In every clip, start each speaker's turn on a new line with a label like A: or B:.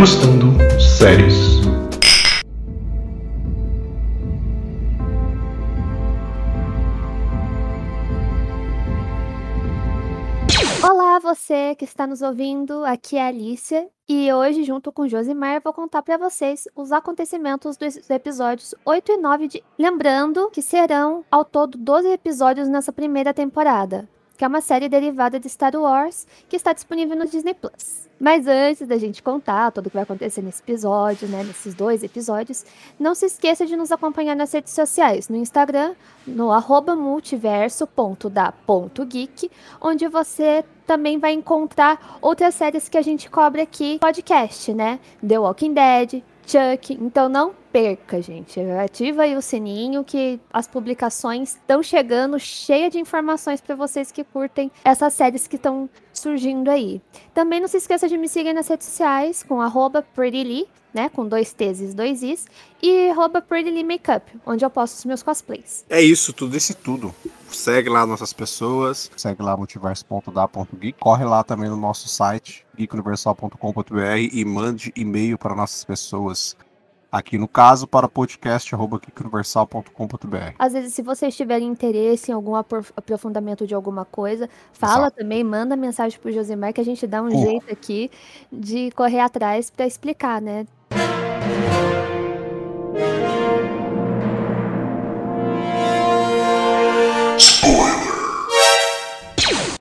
A: Degustando Séries.
B: Olá, você que está nos ouvindo. Aqui é a Alicia e hoje, junto com Josimar, vou contar para vocês os acontecimentos dos episódios 8 e 9 de. Lembrando que serão ao todo 12 episódios nessa primeira temporada, que é uma série derivada de Star Wars que está disponível no Disney Plus. Mas antes da gente contar tudo o que vai acontecer nesse episódio, né, nesses dois episódios, não se esqueça de nos acompanhar nas redes sociais, no Instagram, no multiverso.da.geek, onde você também vai encontrar outras séries que a gente cobre aqui podcast, né? The Walking Dead, Chuck. Então não perca, gente. Ativa aí o sininho que as publicações estão chegando cheia de informações para vocês que curtem essas séries que estão surgindo aí. Também não se esqueça de me seguir nas redes sociais com arroba prettylee, né, com dois T's e dois I's, e arroba makeup, onde eu posto os meus cosplays.
C: É isso, tudo esse tudo. Segue lá nossas pessoas, segue lá multiverso.da.geek, corre lá também no nosso site geekuniversal.com.br e mande e-mail para nossas pessoas aqui no caso para podcast@geekuniversal.com.br.
B: Às vezes, se vocês tiverem interesse em algum aprof- aprofundamento de alguma coisa, fala
C: Exato.
B: também, manda mensagem pro Josimar que a gente dá um
C: Uh.
B: jeito aqui de correr atrás para explicar, né?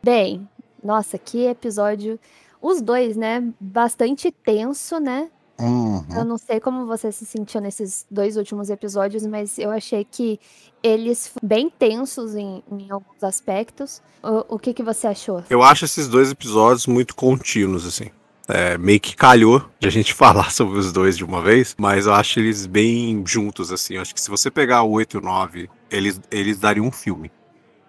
B: Bem, nossa, que episódio. Os dois, né? Bastante tenso, né?
C: Uhum.
B: Eu não sei como você se sentiu nesses dois últimos episódios, mas eu achei que eles f- bem tensos em, em alguns aspectos. O, o que, que você achou?
C: Eu acho esses dois episódios muito contínuos, assim. É, meio que calhou de a gente falar sobre os dois de uma vez, mas eu acho eles bem juntos, assim. Eu acho que se você pegar o 8 e o 9, eles, eles dariam um filme.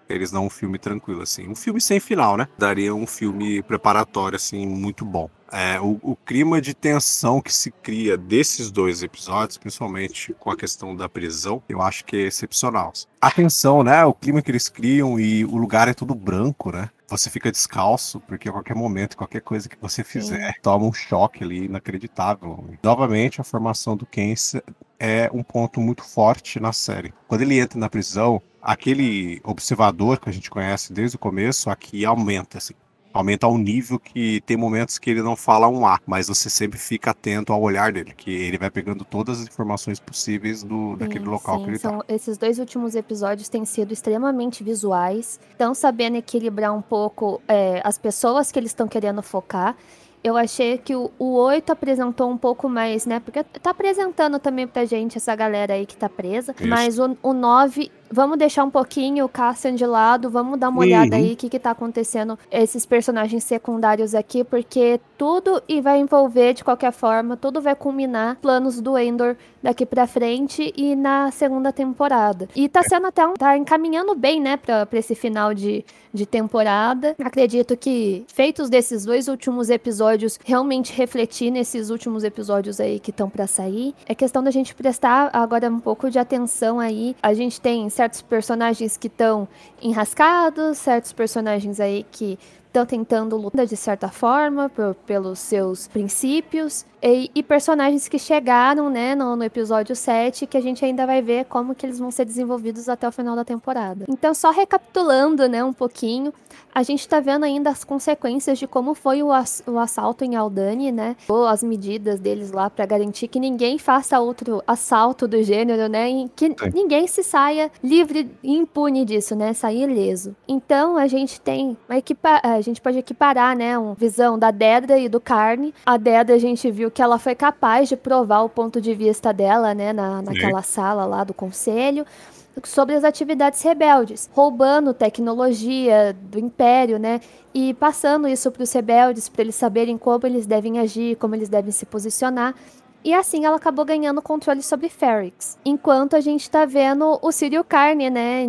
C: Eles dão um filme tranquilo, assim. Um filme sem final, né? Daria um filme preparatório, assim, muito bom. É, o, o clima de tensão que se cria desses dois episódios, principalmente com a questão da prisão, eu acho que é excepcional. A tensão, né? O clima que eles criam e o lugar é tudo branco, né? Você fica descalço, porque a qualquer momento, qualquer coisa que você fizer, toma um choque ali inacreditável. Novamente, a formação do Kens é um ponto muito forte na série. Quando ele entra na prisão, aquele observador que a gente conhece desde o começo, aqui aumenta, assim. Aumenta ao nível que tem momentos que ele não fala um A, mas você sempre fica atento ao olhar dele, que ele vai pegando todas as informações possíveis do, daquele
B: Sim,
C: local
B: sim,
C: que ele tá.
B: são, Esses dois últimos episódios têm sido extremamente visuais. Estão sabendo equilibrar um pouco é, as pessoas que eles estão querendo focar. Eu achei que o, o 8 apresentou um pouco mais, né? Porque tá apresentando também pra gente essa galera aí que tá presa.
C: Isso.
B: Mas o, o 9, vamos deixar um pouquinho o Cassian de lado, vamos dar uma olhada
C: Uhum.
B: aí o que, que tá acontecendo esses personagens secundários aqui, porque tudo e vai envolver de qualquer forma, tudo vai culminar planos do Endor daqui pra frente e na segunda temporada. E tá sendo até um, tá encaminhando bem, né, pra, pra esse final de, de temporada. Acredito que, feitos desses dois últimos episódios, realmente refletir nesses últimos episódios aí que estão pra sair. É questão da gente prestar agora um pouco de atenção aí. A gente tem certos personagens que estão enrascados, certos personagens aí que estão tentando lutar de certa forma por- pelos seus princípios e, e personagens que chegaram, né, no, no episódio 7 que a gente ainda vai ver como que eles vão ser desenvolvidos até o final da temporada. Então, só recapitulando, né, um pouquinho, a gente tá vendo ainda as consequências de como foi o, ass- o assalto em Aldani, né, ou as medidas deles lá para garantir que ninguém faça outro assalto do gênero, né, e que
C: Sim.
B: ninguém se saia livre e impune disso, né, sair ileso. Então, a gente tem uma equipa a gente pode equiparar, né, uma visão da Dedra e do Carne. A Dedra a gente viu que ela foi capaz de provar o ponto de vista dela, né, na, naquela sala lá do conselho sobre as atividades rebeldes, roubando tecnologia do império, né, e passando isso para os rebeldes para eles saberem como eles devem agir, como eles devem se posicionar. E assim ela acabou ganhando controle sobre Ferrix. Enquanto a gente tá vendo o Círio Carne, né,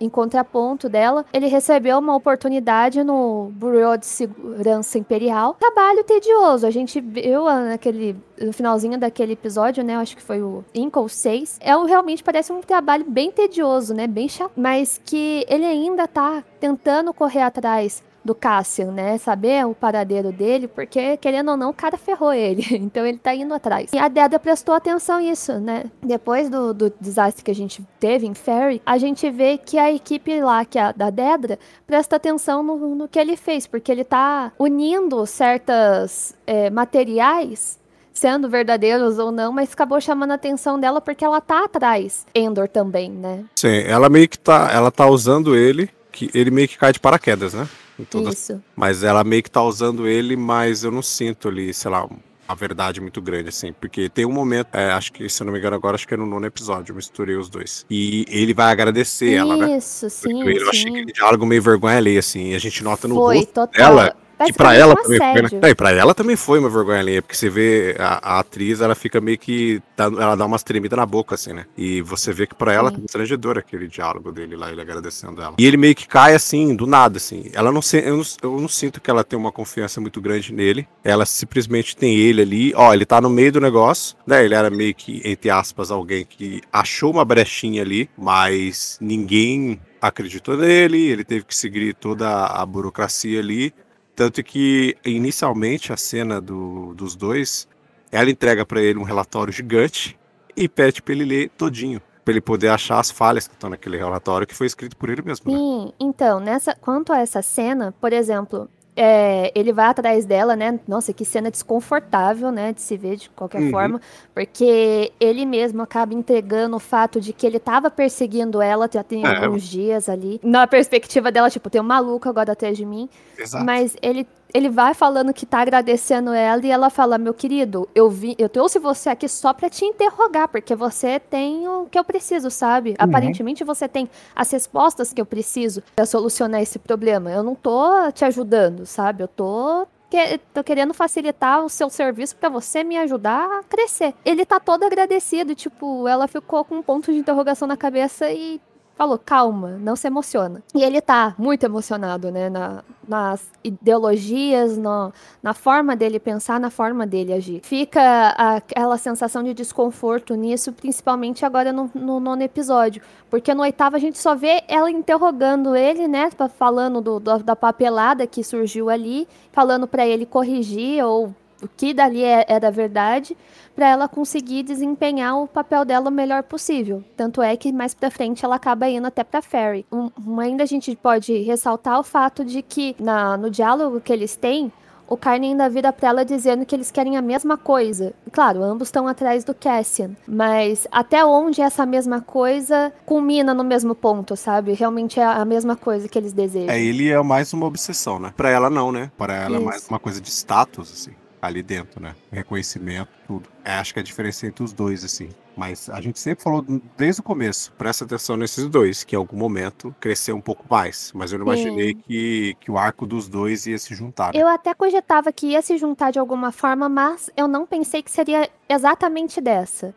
B: em contraponto dela, ele recebeu uma oportunidade no Bureau de Segurança Imperial. Trabalho tedioso. A gente viu naquele no finalzinho daquele episódio, né, acho que foi o Inkle 6. É um, realmente parece um trabalho bem tedioso, né, bem chato, mas que ele ainda tá tentando correr atrás do Cassian, né? Saber o paradeiro dele, porque, querendo ou não, o cara ferrou ele. Então ele tá indo atrás. E a Deda prestou atenção nisso, né? Depois do, do desastre que a gente teve em Ferry, a gente vê que a equipe lá, que é da Dedra, presta atenção no, no que ele fez, porque ele tá unindo certas é, materiais sendo verdadeiros ou não, mas acabou chamando a atenção dela porque ela tá atrás. Endor também, né?
C: Sim, ela meio que tá, ela tá usando ele, que ele meio que cai de paraquedas, né?
B: Todas, Isso.
C: Mas ela meio que tá usando ele, mas eu não sinto ali, sei lá, uma verdade muito grande, assim. Porque tem um momento, é, acho que, se eu não me engano agora, acho que é no nono episódio, eu misturei os dois. E ele vai agradecer
B: Isso,
C: ela, né?
B: Isso, sim.
C: Eu, eu achei aquele diálogo meio vergonha ali, assim. E a gente nota no
B: Foi,
C: rosto
B: total.
C: dela que pra ela também foi,
B: né?
C: E pra ela também foi uma vergonha ali, porque você vê a, a, atriz, ela fica meio que. Tá, ela dá umas tremidas na boca, assim, né? E você vê que pra ela é constrangedor aquele diálogo dele lá, ele agradecendo ela. E ele meio que cai assim, do nada, assim. Ela não eu, não eu não sinto que ela tem uma confiança muito grande nele. Ela simplesmente tem ele ali, ó, ele tá no meio do negócio, né? Ele era meio que, entre aspas, alguém que achou uma brechinha ali, mas ninguém acreditou nele, ele teve que seguir toda a burocracia ali. Tanto que, inicialmente, a cena do, dos dois, ela entrega para ele um relatório gigante e pede para ele ler todinho. Pra ele poder achar as falhas que estão naquele relatório que foi escrito por ele mesmo.
B: Né? Sim, né? então, nessa, quanto a essa cena, por exemplo, é, ele vai atrás dela, né? Nossa, que cena desconfortável, né? De se ver de qualquer uhum. forma. Porque ele mesmo acaba entregando o fato de que ele tava perseguindo ela já tem é. alguns dias ali. Na perspectiva dela, tipo, tem um maluco agora atrás de mim. Exato. Mas ele ele vai falando que tá agradecendo ela e ela fala: Meu querido, eu vim, eu trouxe você aqui só pra te interrogar, porque você tem o que eu preciso, sabe? Uhum. Aparentemente você tem as respostas que eu preciso pra solucionar esse problema. Eu não tô te ajudando, sabe? Eu tô que, tô querendo facilitar o seu serviço para você me ajudar a crescer. Ele tá todo agradecido, tipo, ela ficou com um ponto de interrogação na cabeça e falou, calma, não se emociona. E ele tá muito emocionado, né, na, nas ideologias, no, na forma dele pensar, na forma dele agir. Fica aquela sensação de desconforto nisso, principalmente agora no, no nono episódio, porque no oitavo a gente só vê ela interrogando ele, né, falando do, do da papelada que surgiu ali, falando para ele corrigir ou o que dali é, era verdade, para ela conseguir desempenhar o papel dela o melhor possível. Tanto é que mais para frente ela acaba indo até para Ferry. Um, ainda a gente pode ressaltar o fato de que na, no diálogo que eles têm, o Carne ainda vira pra ela dizendo que eles querem a mesma coisa. Claro, ambos estão atrás do Cassian, mas até onde essa mesma coisa culmina no mesmo ponto, sabe? Realmente é a mesma coisa que eles desejam.
C: É, ele é mais uma obsessão, né? Pra ela não, né? Pra ela Isso. é mais uma coisa de status, assim ali dentro, né? Reconhecimento, tudo. É, acho que é a diferença entre os dois, assim. Mas a gente sempre falou desde o começo, presta atenção nesses dois, que em algum momento cresceu um pouco mais. Mas eu não imaginei que, que o arco dos dois ia se juntar.
B: Né? Eu até cogitava que ia se juntar de alguma forma, mas eu não pensei que seria exatamente dessa.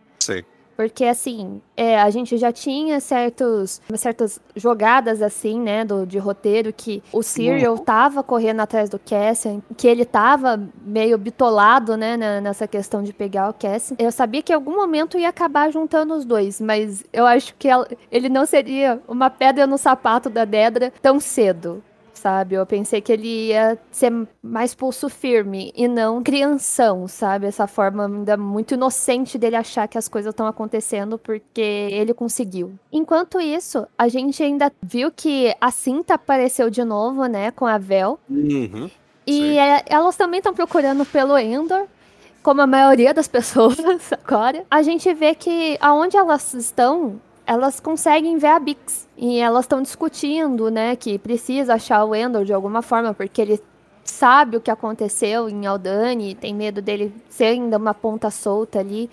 B: Porque, assim, é, a gente já tinha certos, certas jogadas, assim, né, do, de roteiro que o Cyril tava correndo atrás do Cassian, que ele tava meio bitolado, né, nessa questão de pegar o Cassian. Eu sabia que em algum momento ia acabar juntando os dois, mas eu acho que ele não seria uma pedra no sapato da Dedra tão cedo sabe? Eu pensei que ele ia ser mais pulso firme e não crianção, sabe? Essa forma ainda muito inocente dele achar que as coisas estão acontecendo porque ele conseguiu. Enquanto isso, a gente ainda viu que a cinta apareceu de novo, né, com a Vel.
C: Uhum,
B: e é, elas também estão procurando pelo Endor, como a maioria das pessoas agora. A gente vê que aonde elas estão, elas conseguem ver a Bix. E elas estão discutindo, né, que precisa achar o Endor de alguma forma, porque ele sabe o que aconteceu em Aldani, tem medo dele ser ainda uma ponta solta ali.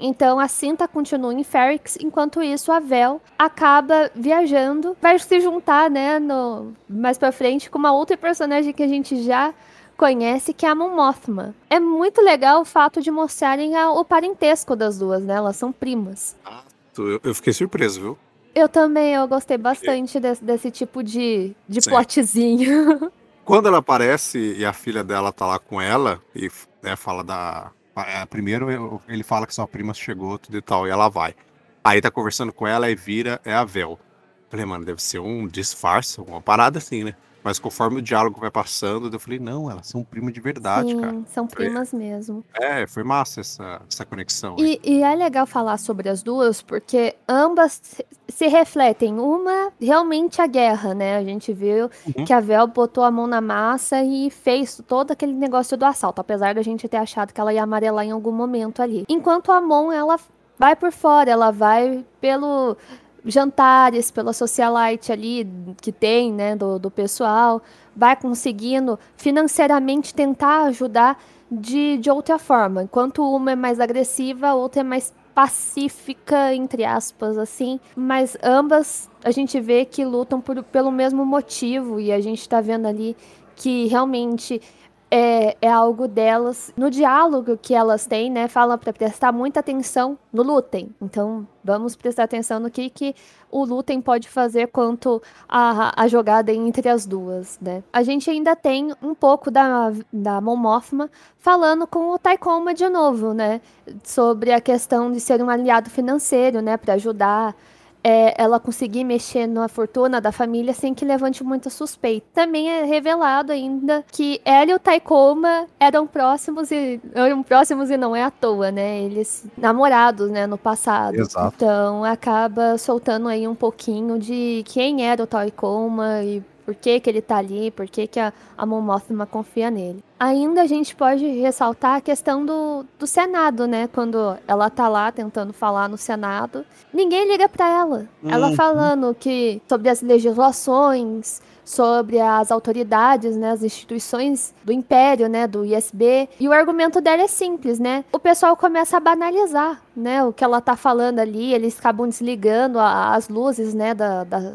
B: Então a Cinta continua em Ferrix, enquanto isso a Vel acaba viajando, vai se juntar, né, no, mais pra frente com uma outra personagem que a gente já conhece, que é a Mon Mothma. É muito legal o fato de mostrarem a, o parentesco das duas, né? Elas são primas.
C: Ah, eu, eu fiquei surpreso, viu?
B: Eu também, eu gostei bastante desse, desse tipo de, de plotzinho.
C: Quando ela aparece e a filha dela tá lá com ela e né, fala da. É, primeiro ele fala que sua prima chegou, tudo e tal, e ela vai. Aí tá conversando com ela e vira, é a Vel. Falei, mano, deve ser um disfarce, uma parada assim, né? Mas conforme o diálogo vai passando, eu falei, não, elas são primas de verdade,
B: Sim,
C: cara.
B: são primas mesmo.
C: É, foi massa essa, essa conexão.
B: E, e é legal falar sobre as duas, porque ambas se- se refletem. Uma, realmente a guerra, né? A gente viu
C: Uhum.
B: que a Vel botou a mão na massa e fez todo aquele negócio do assalto, apesar da gente ter achado que ela ia amarelar em algum momento ali. Enquanto a Mon, ela vai por fora, ela vai pelo jantares, pela socialite ali que tem, né, do, do pessoal, vai conseguindo financeiramente tentar ajudar de, de outra forma. Enquanto uma é mais agressiva, a outra é mais pacífica, entre aspas, assim. Mas ambas a gente vê que lutam por, pelo mesmo motivo e a gente tá vendo ali que realmente é, é algo delas. No diálogo que elas têm, né, fala para prestar muita atenção no Lutem. Então, vamos prestar atenção no que, que o Lutem pode fazer quanto a, a jogada entre as duas, né? A gente ainda tem um pouco da, da Mon Mothma falando com o Taikoma de novo, né? Sobre a questão de ser um aliado financeiro, né? Para ajudar é, ela conseguir mexer na fortuna da família sem que levante muita suspeita. Também é revelado ainda que ela e o Taikoma eram próximos e eram próximos e não é à toa, né? Eles namorados, né, no passado.
C: Exato.
B: Então acaba soltando aí um pouquinho de quem era o Taikoma e por que, que ele tá ali, por que, que a, a Mon Mothma confia nele. Ainda a gente pode ressaltar a questão do, do Senado, né? Quando ela tá lá tentando falar no Senado, ninguém liga pra ela. Ela
C: Uhum.
B: falando que sobre as legislações, sobre as autoridades, né, as instituições do império, né, do ISB. E o argumento dela é simples, né? O pessoal começa a banalizar, né, o que ela tá falando ali, eles acabam desligando a- as luzes, né, da, da-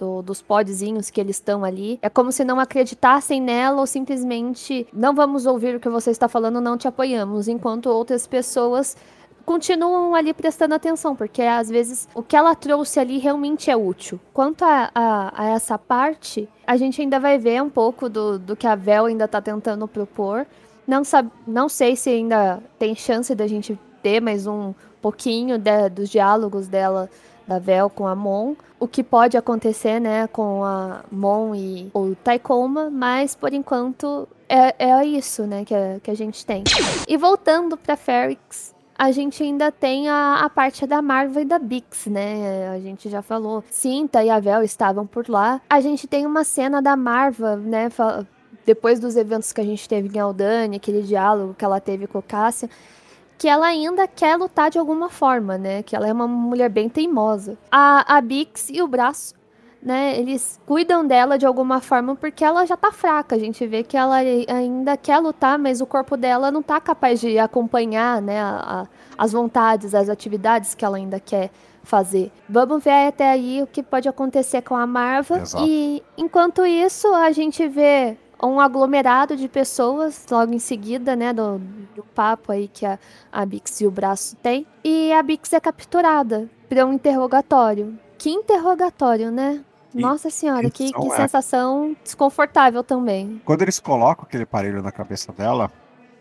B: do- dos podzinhos que eles estão ali. É como se não acreditassem nela ou simplesmente não vamos ouvir o que você está falando, não te apoiamos, enquanto outras pessoas continuam ali prestando atenção, porque às vezes o que ela trouxe ali realmente é útil. Quanto a, a- a essa parte, a gente ainda vai ver um pouco do, do que a Vel ainda tá tentando propor. Não, sab, não sei se ainda tem chance da gente ter mais um pouquinho de- dos diálogos dela, da Vel com a Mon. O que pode acontecer, né, com a Mon e o Taikoma, mas por enquanto é, é isso, né, que a, que a gente tem. E voltando pra Ferrix, a gente ainda tem a, a parte da Marva e da Bix, né? A gente já falou. Cinta e a Vel estavam por lá. A gente tem uma cena da Marva, né? Depois dos eventos que a gente teve em Aldani, aquele diálogo que ela teve com o Cássia, que ela ainda quer lutar de alguma forma, né? Que ela é uma mulher bem teimosa. A, a Bix e o braço né, eles cuidam dela de alguma forma porque ela já tá fraca. A gente vê que ela ainda quer lutar, mas o corpo dela não tá capaz de acompanhar, né, a- a- as vontades, as atividades que ela ainda quer fazer. Vamos ver até aí o que pode acontecer com a Marva.
C: Exato.
B: E enquanto isso, a gente vê um aglomerado de pessoas logo em seguida, né, do, do papo aí que a, a Bix e o braço tem. E a Bix é capturada para um interrogatório. Que interrogatório, né? Nossa senhora, que, que
C: é.
B: sensação desconfortável também.
C: Quando eles colocam aquele aparelho na cabeça dela,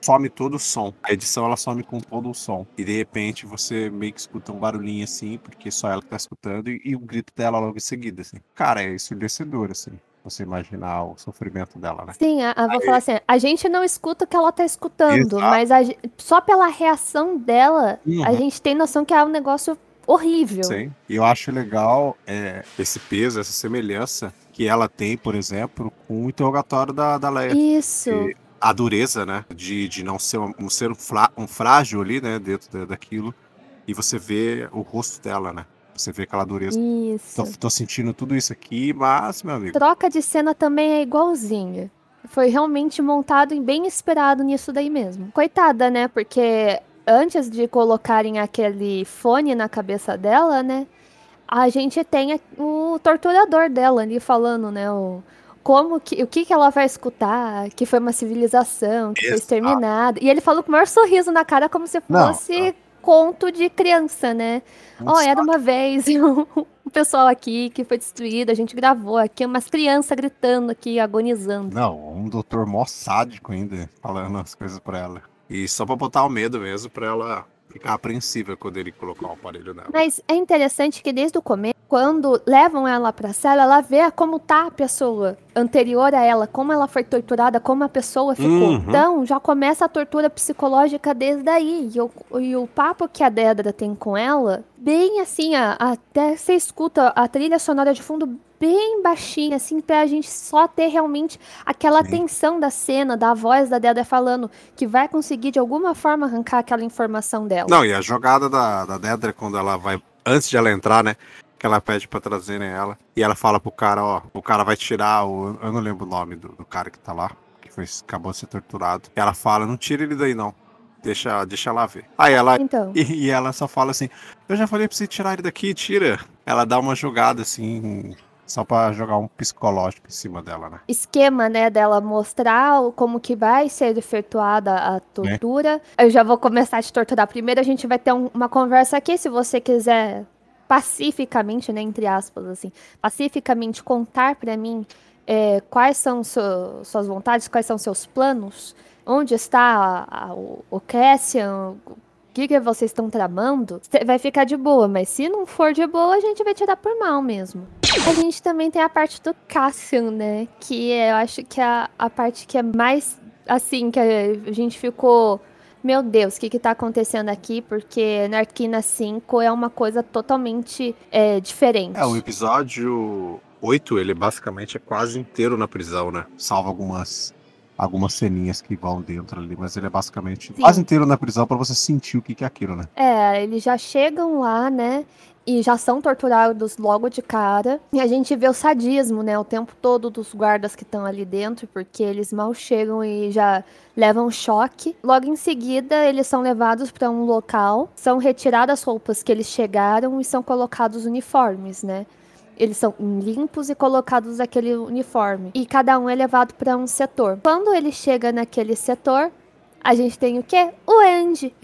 C: some todo o som. A edição ela some com todo o som. E de repente você meio que escuta um barulhinho assim, porque só ela que tá escutando, e, e o grito dela logo em seguida, assim. Cara, é ensurdecedor, assim. Você imaginar o sofrimento dela, né?
B: Sim, a, a- vou falar assim, a gente não escuta o que ela tá escutando,
C: Exato.
B: mas a só pela reação dela, a
C: Uhum.
B: gente tem noção que é um negócio horrível.
C: Sim. E eu acho legal é, esse peso, essa semelhança que ela tem, por exemplo, com o interrogatório da, da Leia.
B: Isso.
C: E a dureza, né? De, de não ser um, um ser um, frá- um frágil ali, né? Dentro da- daquilo. E você vê o rosto dela, né? Você vê aquela dureza.
B: Isso.
C: Tô, tô sentindo tudo isso aqui, mas, meu amigo.
B: Troca de cena também é igualzinha. Foi realmente montado e bem esperado nisso daí mesmo. Coitada, né? Porque antes de colocarem aquele fone na cabeça dela, né? A gente tem o torturador dela ali falando, né? O, como que, o que, que ela vai escutar, que foi uma civilização, que foi
C: Exato.
B: exterminada. E ele falou com o maior sorriso na cara, como se
C: Não,
B: fosse conto de criança, né? Ó, era
C: saco.
B: uma vez um pessoal aqui que foi destruído, a gente gravou aqui, umas crianças gritando aqui, agonizando.
C: Não, um doutor mó sádico ainda, falando as coisas pra ela. E só pra botar o medo mesmo, pra ela ficar apreensiva quando ele colocar o aparelho nela.
B: Mas é interessante que desde o começo quando levam ela pra cela, ela vê como tá a pessoa anterior a ela, como ela foi torturada, como a pessoa ficou.
C: Uhum.
B: Então, já começa a tortura psicológica desde aí. E o, e o papo que a Dedra tem com ela, bem assim, a- até você escuta a trilha sonora de fundo bem baixinha, assim, pra gente só ter realmente aquela
C: Sim.
B: tensão da cena, da voz da Dedra falando que vai conseguir de alguma forma arrancar aquela informação dela.
C: Não, e a jogada da, da Dedra, quando ela vai. Antes de ela entrar, né? Que ela pede pra trazerem ela. E ela fala pro cara, ó, o cara vai tirar o. Eu não lembro o nome do, do cara que tá lá, que foi, acabou de ser torturado. E ela fala, não tira ele daí, não. Deixa, deixa ela ver. Aí ela.
B: Então.
C: E, e ela só fala assim, eu já falei pra você tirar ele daqui, tira. Ela dá uma jogada assim. Só pra jogar um psicológico em cima dela, né?
B: esquema, né, dela mostrar como que vai ser efetuada a tortura. Eu já vou começar a te torturar. Primeiro a gente vai ter um- uma conversa aqui, se você quiser pacificamente, né, entre aspas, assim, pacificamente contar pra mim é, quais são su- suas vontades, quais são seus planos, onde está a- a- o, o Cassian, o que, que vocês estão tramando, vai ficar de boa, mas se não for de boa, a gente vai tirar por mal mesmo. A gente também tem a parte do Cassian, né? Que eu acho que é a, a parte que é mais assim, que a gente ficou. Meu Deus, o que, que tá acontecendo aqui? Porque Narquina 5 é uma coisa totalmente é, diferente.
C: É, o episódio 8, ele basicamente é quase inteiro na prisão, né? Salva algumas algumas ceninhas que vão dentro ali, mas ele é basicamente
B: Sim.
C: quase inteiro na prisão pra você sentir o que que é aquilo, né?
B: É, eles já chegam lá, né? E já são torturados logo de cara. E a gente vê o sadismo, né? O tempo todo dos guardas que estão ali dentro, porque eles mal chegam e já levam choque. Logo em seguida, eles são levados para um local, são retiradas as roupas que eles chegaram e são colocados uniformes, né? Eles são limpos e colocados naquele uniforme. E cada um é levado para um setor. Quando ele chega naquele setor, a gente tem o quê? O Andy.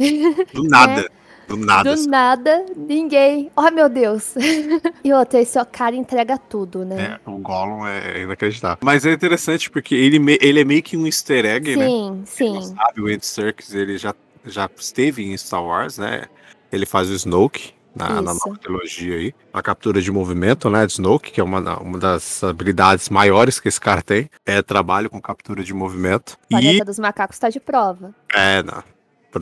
C: Do nada. Do nada.
B: Do
C: assim.
B: nada, ninguém. Oh, meu Deus. e outra, esse cara entrega tudo, né?
C: É, o Gollum é inacreditável. Mas é interessante porque ele, me- ele é meio que um easter egg, né?
B: sim,
C: Quem não
B: sim.
C: sabe, o Andy Serkis, ele já, já esteve em Star Wars, né? Ele faz o Snoke na, na nova trilogia aí. A captura de movimento, né? De Snoke, que é uma, uma das habilidades maiores que esse cara tem. É trabalho com captura de movimento.
B: O
C: E
B: dos macacos tá de prova.
C: É, na,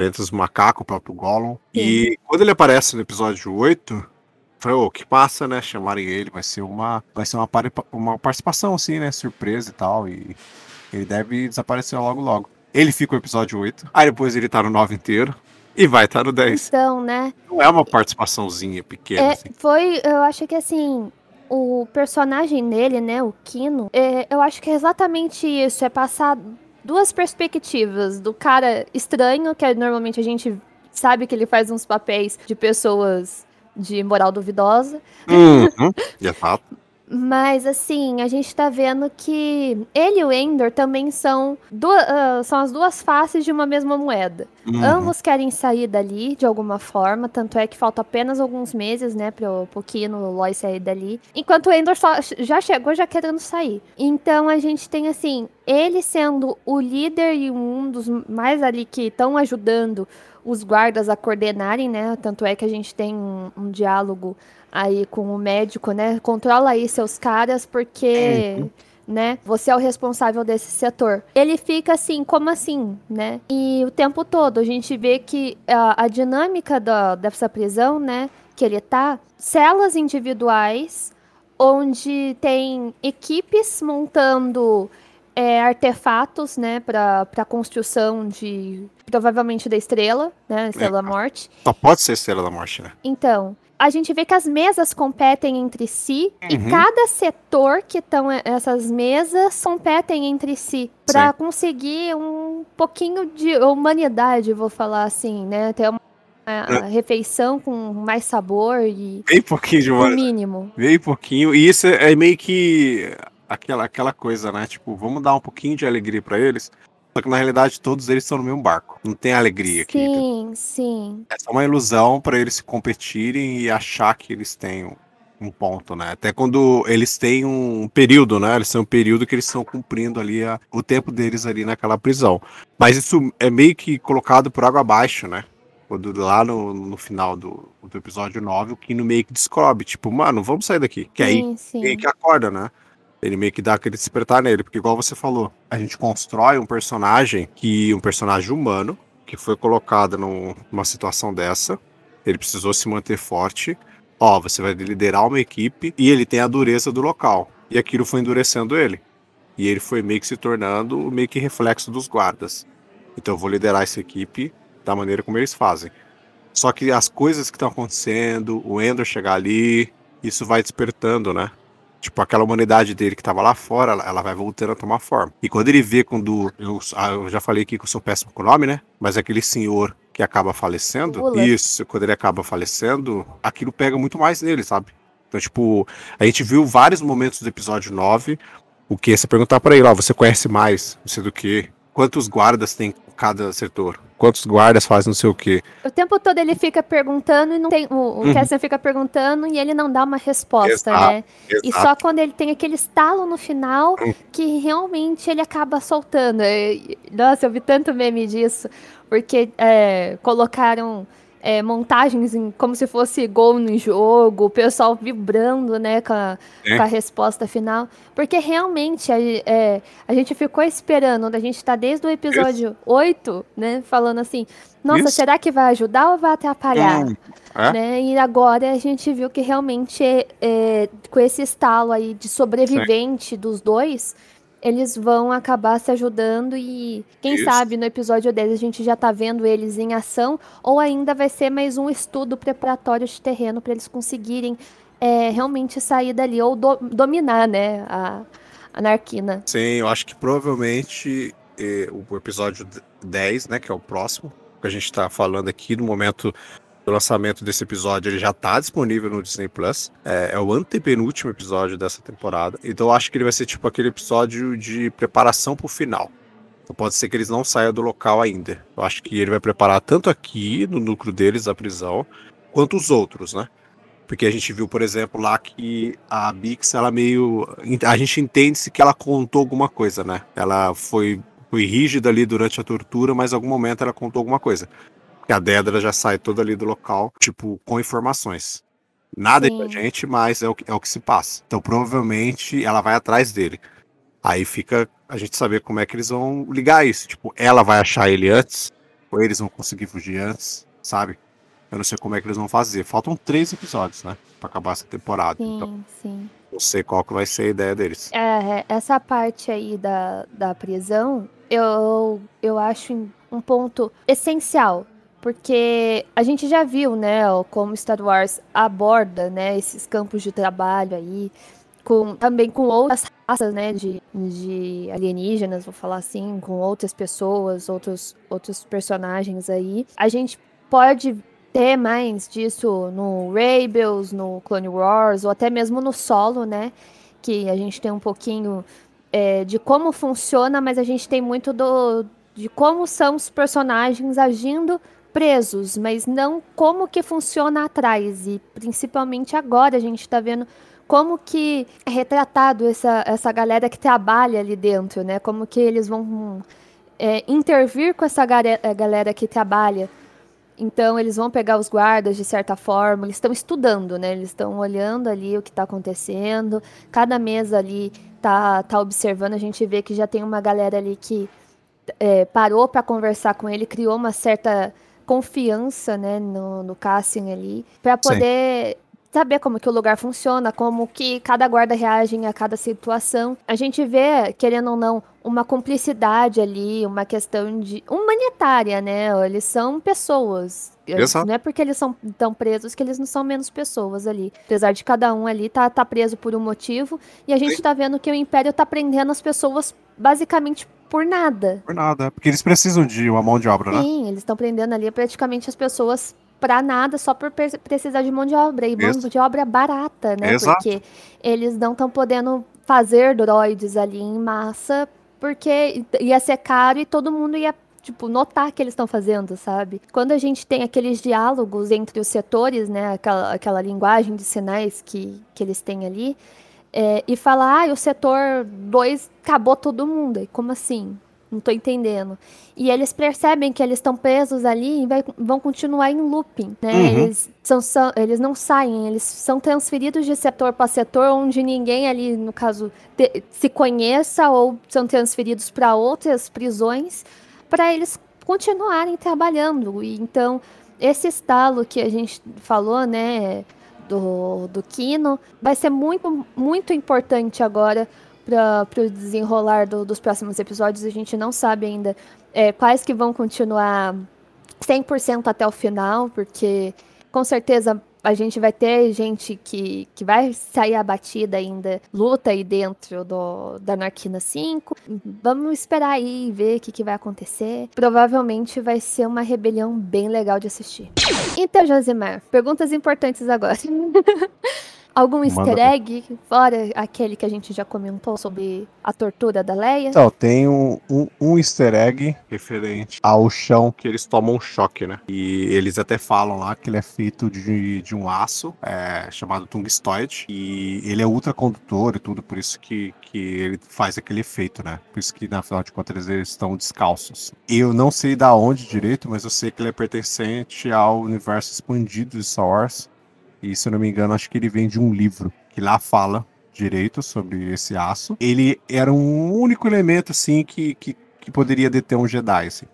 C: entre os macacos, o próprio Gollum. E quando ele aparece no episódio 8, falei, ô, que massa, né? Chamarem ele, vai ser uma. Vai ser uma, uma participação, assim, né? Surpresa e tal. E ele deve desaparecer logo logo. Ele fica no episódio 8, aí depois ele tá no 9 inteiro. E vai estar no 10.
B: Então, né?
C: Não é uma participaçãozinha pequena,
B: É,
C: assim.
B: foi, eu acho que assim, o personagem dele, né, o Kino, é, eu acho que é exatamente isso, é passar duas perspectivas do cara estranho, que é, normalmente a gente sabe que ele faz uns papéis de pessoas de moral duvidosa,
C: Uhum, de fato.
B: Mas assim, a gente tá vendo que ele e o Endor também são, duas, são as duas faces de uma mesma moeda.
C: Uhum.
B: Ambos querem sair dali de alguma forma, tanto é que falta apenas alguns meses, né, pro, pro Kino o Lois sair dali. Enquanto o Endor só, já chegou já querendo sair. Então a gente tem assim, ele sendo o líder e um dos mais ali que estão ajudando os guardas a coordenarem, né? Tanto é que a gente tem um, um diálogo aí com o médico, né? Controla aí seus caras, porque.
C: Uhum.
B: Né? Você é o responsável desse setor. Ele fica assim, como assim, né? E o tempo todo a gente vê que a, a dinâmica da, dessa prisão, né? Que ele tá, celas individuais, onde tem equipes montando é, artefatos, né, para para construção de provavelmente da estrela, né, estrela da morte.
C: Só pode ser Estrela da Morte, né?
B: Então, a gente vê que as mesas competem entre si e
C: Uhum.
B: cada setor que estão essas mesas competem entre si para conseguir um pouquinho de humanidade, vou falar assim, né, ter uma, uma refeição com mais sabor e
C: Bem pouquinho de uma.
B: mínimo.
C: Bem pouquinho. E isso é meio que aquela, aquela coisa, né? Tipo, vamos dar um pouquinho de alegria pra eles. Só que na realidade todos eles estão no mesmo barco. Não tem alegria aqui. entendeu?
B: Sim, sim.
C: É só uma ilusão pra eles se competirem e achar que eles têm um, ponto, né? Até quando eles têm um período, né? Eles têm um período que eles estão cumprindo ali a- o tempo deles ali naquela prisão. Mas isso é meio que colocado por água abaixo, né? Quando lá no, no final do, do episódio 9, o Kino meio que descobre, tipo, mano, vamos sair daqui. Que aí
B: Sim, sim.
C: que acorda, né? Ele meio que dá aquele despertar nele, porque igual você falou, a gente constrói um personagem que um personagem humano que foi colocado num- numa situação dessa, ele precisou se manter forte. Ó, você vai liderar uma equipe e ele tem a dureza do local. E aquilo foi endurecendo ele. E ele foi meio que se tornando meio que reflexo dos guardas. Então eu vou liderar essa equipe da maneira como eles fazem. Só que as coisas que estão acontecendo, o Ender chegar ali, isso vai despertando, né? Tipo, aquela humanidade dele que tava lá fora, ela, ela vai voltando a tomar forma. E quando ele vê quando. Eu, ah, eu já falei aqui que eu sou péssimo com o nome, né? Mas aquele senhor que acaba falecendo, isso, quando ele acaba falecendo, aquilo pega muito mais nele, sabe? Então, tipo, a gente viu vários momentos do episódio 9, o que você perguntar pra ele, ó, você conhece mais, não sei do que, quantos guardas tem cada setor, quantos guardas fazem não sei o que.
B: O tempo todo ele fica perguntando e não tem. O, o
C: Uhum.
B: Cassian fica perguntando e ele não dá uma resposta,
C: Exato,
B: né? E só quando ele tem aquele estalo no final
C: Hum.
B: que realmente ele acaba soltando. Nossa, eu vi tanto meme disso. Porque é, colocaram é, montagens em- como se fosse gol no jogo, o pessoal vibrando, né, com a,
C: É.
B: com a resposta final. Porque realmente a, é, a gente ficou esperando, a gente tá desde o episódio 8, né, falando assim, nossa,
C: Isso.
B: será que vai ajudar ou vai atrapalhar?
C: Hum, é?
B: né? E agora a gente viu que realmente, é, com esse estalo aí de sobrevivente dos dois, eles vão acabar se ajudando e quem
C: Isso.
B: sabe no episódio 10 a gente já tá vendo eles em ação ou ainda vai ser mais um estudo preparatório de terreno para eles conseguirem é, realmente sair dali ou do- dominar, né, a, a Narquina.
C: Sim, eu acho que provavelmente eh, o episódio 10, né, que é o próximo, que a gente tá falando aqui no momento do lançamento desse episódio, ele já tá disponível no Disney Plus. É, é o antepenúltimo episódio dessa temporada. Então eu acho que ele vai ser tipo aquele episódio de preparação pro final. Então pode ser que eles não saiam do local ainda. Eu acho que ele vai preparar tanto aqui, no núcleo deles, a prisão, quanto os outros, né? Porque a gente viu, por exemplo, lá que a Bix, ela meio. A gente entende-se que ela contou alguma coisa, né? Ela foi, foi rígida ali durante a tortura, mas em algum momento ela contou alguma coisa. Porque a Dedra já sai toda ali do local, tipo, com informações. Nada
B: Sim.
C: pra gente, mas é o, que- é o que se passa. Então provavelmente ela vai atrás dele. Aí fica a gente saber como é que eles vão ligar isso. Tipo, ela vai achar ele antes, ou eles vão conseguir fugir antes, sabe? Eu não sei como é que eles vão fazer. Faltam três episódios, né? Pra acabar essa temporada. Então,
B: Sim, sim.
C: não sei qual que vai ser a ideia deles.
B: É, essa parte aí da, da prisão, eu, eu acho um ponto essencial. Porque a gente já viu, né, como Star Wars aborda, né, esses campos de trabalho aí, com, também com outras raças, né, de, de alienígenas, vou falar assim, com outras pessoas, outros, outros personagens aí. A gente pode ter mais disso no Rebels, no Clone Wars, ou até mesmo no solo, né, que a gente tem um pouquinho é, de como funciona, mas a gente tem muito do, de como são os personagens agindo presos, mas não como que funciona atrás. E principalmente agora a gente está vendo como que é retratado essa, essa galera que trabalha ali dentro, né? Como que eles vão é, intervir com essa a galera que trabalha. Então eles vão pegar os guardas de certa forma, eles estão estudando, né? Eles estão olhando ali o que está acontecendo. Cada mesa ali tá, tá observando, a gente vê que já tem uma galera ali que é, parou para conversar com ele, criou uma certa confiança, né, no, no Cassian ali, para
C: Sim.
B: poder saber como que o lugar funciona, como que cada guarda reage a cada situação. A gente vê, querendo ou não, uma cumplicidade ali, uma questão de humanitária, né? Eles são pessoas.
C: Exato.
B: Não é porque eles são tão presos que eles não são menos pessoas ali. Apesar de cada um ali tá, tá preso por um motivo. E a gente
C: Sim.
B: tá vendo que o Império tá prendendo as pessoas basicamente por nada.
C: Por nada, porque eles precisam de uma mão de obra, né?
B: Sim, eles estão prendendo ali praticamente as pessoas pra nada, só por pre- precisar de mão de obra. E mão
C: Isso.
B: de obra barata, né?
C: Exato.
B: Porque eles não estão podendo fazer droids ali em massa, porque ia ser caro e todo mundo ia, tipo, notar que eles estão fazendo, sabe? Quando a gente tem aqueles diálogos entre os setores, né? Aquela, aquela linguagem de sinais que, que eles têm ali. É, e falar, ah, o setor 2 acabou todo mundo. E como assim? Não tô entendendo. E eles percebem que eles estão presos ali e vai, vão continuar em looping, né?
C: Uhum.
B: Eles, são, são, eles não saem, eles são transferidos de setor para setor onde ninguém ali, no caso, te, se conheça ou são transferidos para outras prisões para eles continuarem trabalhando. E, então, esse estalo que a gente falou, né, do, do Kino, vai ser muito, muito importante agora para o desenrolar do, dos próximos episódios. A gente não sabe ainda é, quais que vão continuar 100% até o final, porque com certeza a gente vai ter gente que, que vai sair abatida ainda, luta aí dentro do, da Narquina 5. Vamos esperar aí e ver o que, que vai acontecer. Provavelmente vai ser uma rebelião bem legal de assistir. Então, Josimar, perguntas importantes agora. Algum easter egg, fora aquele que a gente já comentou sobre a tortura da Leia?
C: Então, tem um, um, um, easter egg referente ao chão que eles tomam um choque, né? E eles até falam lá que ele é feito de, de um aço é, chamado tungstoide. E ele é ultracondutor e tudo, por isso que, que ele faz aquele efeito, né? Por isso que, na final de contas, eles estão descalços. Eu não sei da onde direito, mas eu sei que ele é pertencente ao universo expandido de Star Wars e se eu não me engano, acho que ele vem de um livro que lá fala direito sobre esse aço. Ele era um único elemento assim que, que, que poderia deter um Jedi. Assim.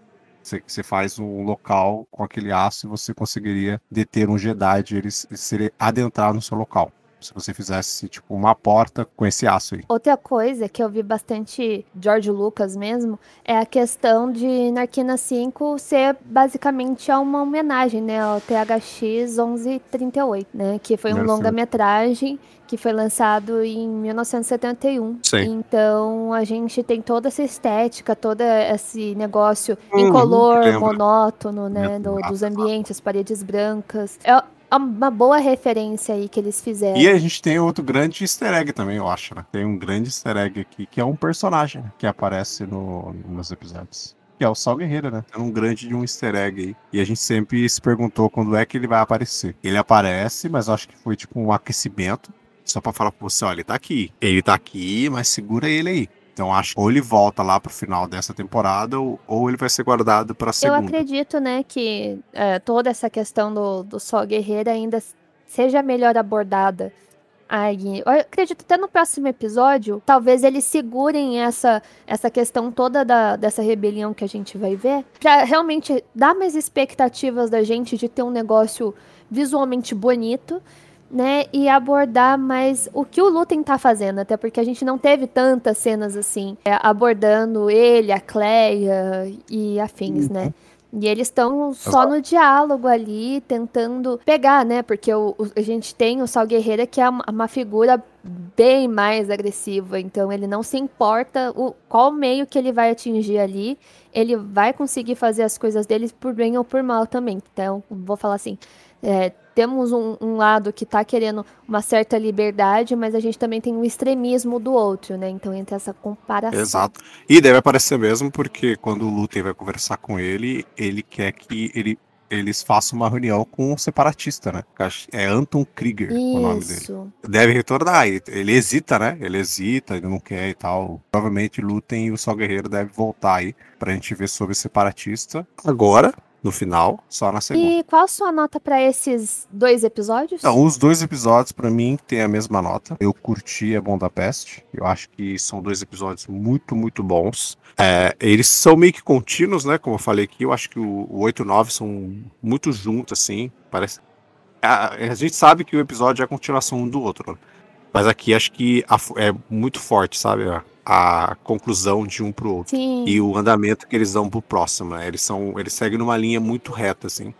C: Você, você faz um local com aquele aço e você conseguiria deter um Jedi de ele, ele adentrar no seu local se você fizesse tipo uma porta com esse aço aí.
B: Outra coisa que eu vi bastante George Lucas mesmo é a questão de Narquina 5 ser basicamente uma homenagem, né, ao THX 1138, né, que foi um longa-metragem que foi lançado em 1971.
C: Sim.
B: Então a gente tem toda essa estética, todo esse negócio uhum, incolor, monótono, né, do, dos ambientes, paredes brancas. É, uma boa referência aí que eles fizeram.
C: E a gente tem outro grande easter egg também, eu acho, né? Tem um grande easter egg aqui, que é um personagem que aparece no, nos episódios. Que é o Sol Guerreiro, né? É um grande de um easter egg aí. E a gente sempre se perguntou quando é que ele vai aparecer. Ele aparece, mas acho que foi tipo um aquecimento. Só pra falar pra você, olha, ele tá aqui. Ele tá aqui, mas segura ele aí. Então acho que ou ele volta lá pro final dessa temporada ou, ou ele vai ser guardado para segunda.
B: Eu acredito, né, que é, toda essa questão do, do Sol Guerreiro ainda seja melhor abordada. Aí, eu acredito até no próximo episódio, talvez eles segurem essa, essa questão toda da, dessa rebelião que a gente vai ver, pra realmente dar mais expectativas da gente de ter um negócio visualmente bonito né, e abordar mais o que o Lutem tá fazendo, até porque a gente não teve tantas cenas assim, é, abordando ele, a Cleia e afins, né? uhum. né? E eles estão só no diálogo ali, tentando pegar, né? Porque o, o, a gente tem o Sal Guerreira, que é uma, uma, figura bem mais agressiva. Então ele não se importa o, qual meio que ele vai atingir ali. Ele vai conseguir fazer as coisas dele por bem ou por mal também. Então, vou falar assim. É, temos um, um, lado que está querendo uma certa liberdade, mas a gente também tem o extremismo do outro, né? Então entra essa comparação.
C: Exato. E deve aparecer mesmo, porque quando o Lutem vai conversar com ele, ele quer que ele, eles façam uma reunião com um separatista, né? É Anton Krieger Isso. o nome dele. Deve retornar. Ele hesita, né? Ele hesita, ele não quer e tal. Provavelmente Lutem e o Sol Guerreiro devem voltar aí pra gente ver sobre o separatista. Agora, no final, só na segunda.
B: E qual a sua nota para esses dois episódios?
C: Não, os dois episódios, para mim, têm a mesma nota. Eu curti a Bom da Peste. Eu acho que são dois episódios muito, muito bons. É, eles são meio que contínuos, né? Como eu falei aqui, eu acho que o, o 8 e o 9 são muito juntos, assim. Parece. A, a, gente sabe que o episódio é a continuação um do outro? Mas aqui acho que a, é muito forte, sabe? a conclusão de um pro outro.
B: Sim.
C: E o andamento que eles dão pro próximo, né? Eles são. Eles seguem numa linha muito reta, assim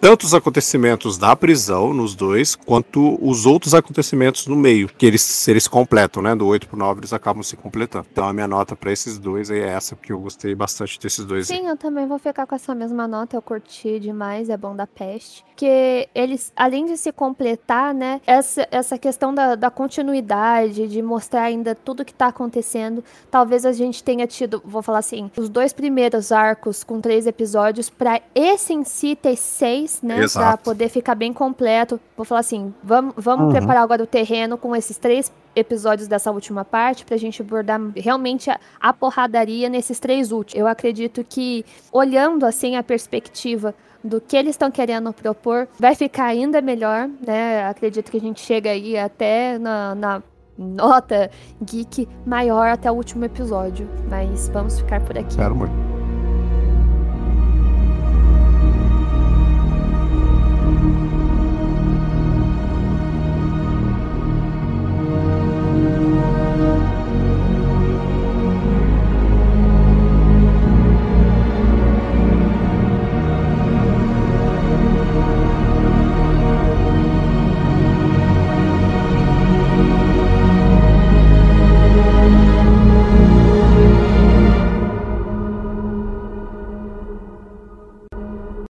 C: tanto os acontecimentos da prisão nos dois, quanto os outros acontecimentos no meio, que eles, eles completam, né? Do 8 pro 9 eles acabam se completando. Então a minha nota para esses dois é essa, porque eu gostei bastante desses dois.
B: Sim, aí. eu também vou ficar com essa mesma nota, eu curti demais, é bom da peste. Que eles, além de se completar, né? Essa, essa questão da, da continuidade, de mostrar ainda tudo que tá acontecendo, talvez a gente tenha tido, vou falar assim, os dois primeiros arcos com três episódios, para esse em si ter seis mais, né? Pra
C: Exato.
B: poder ficar bem completo. Vou falar assim, vamos, vamos
D: Uhum.
B: preparar agora o terreno com esses três episódios dessa última parte pra gente abordar realmente a, a porradaria nesses três últimos. Eu acredito que, olhando assim a perspectiva do que eles estão querendo propor, vai ficar ainda melhor, né? Acredito que a gente chega aí até na, na nota geek maior até o último episódio. Mas vamos ficar por aqui.
D: Quero muito.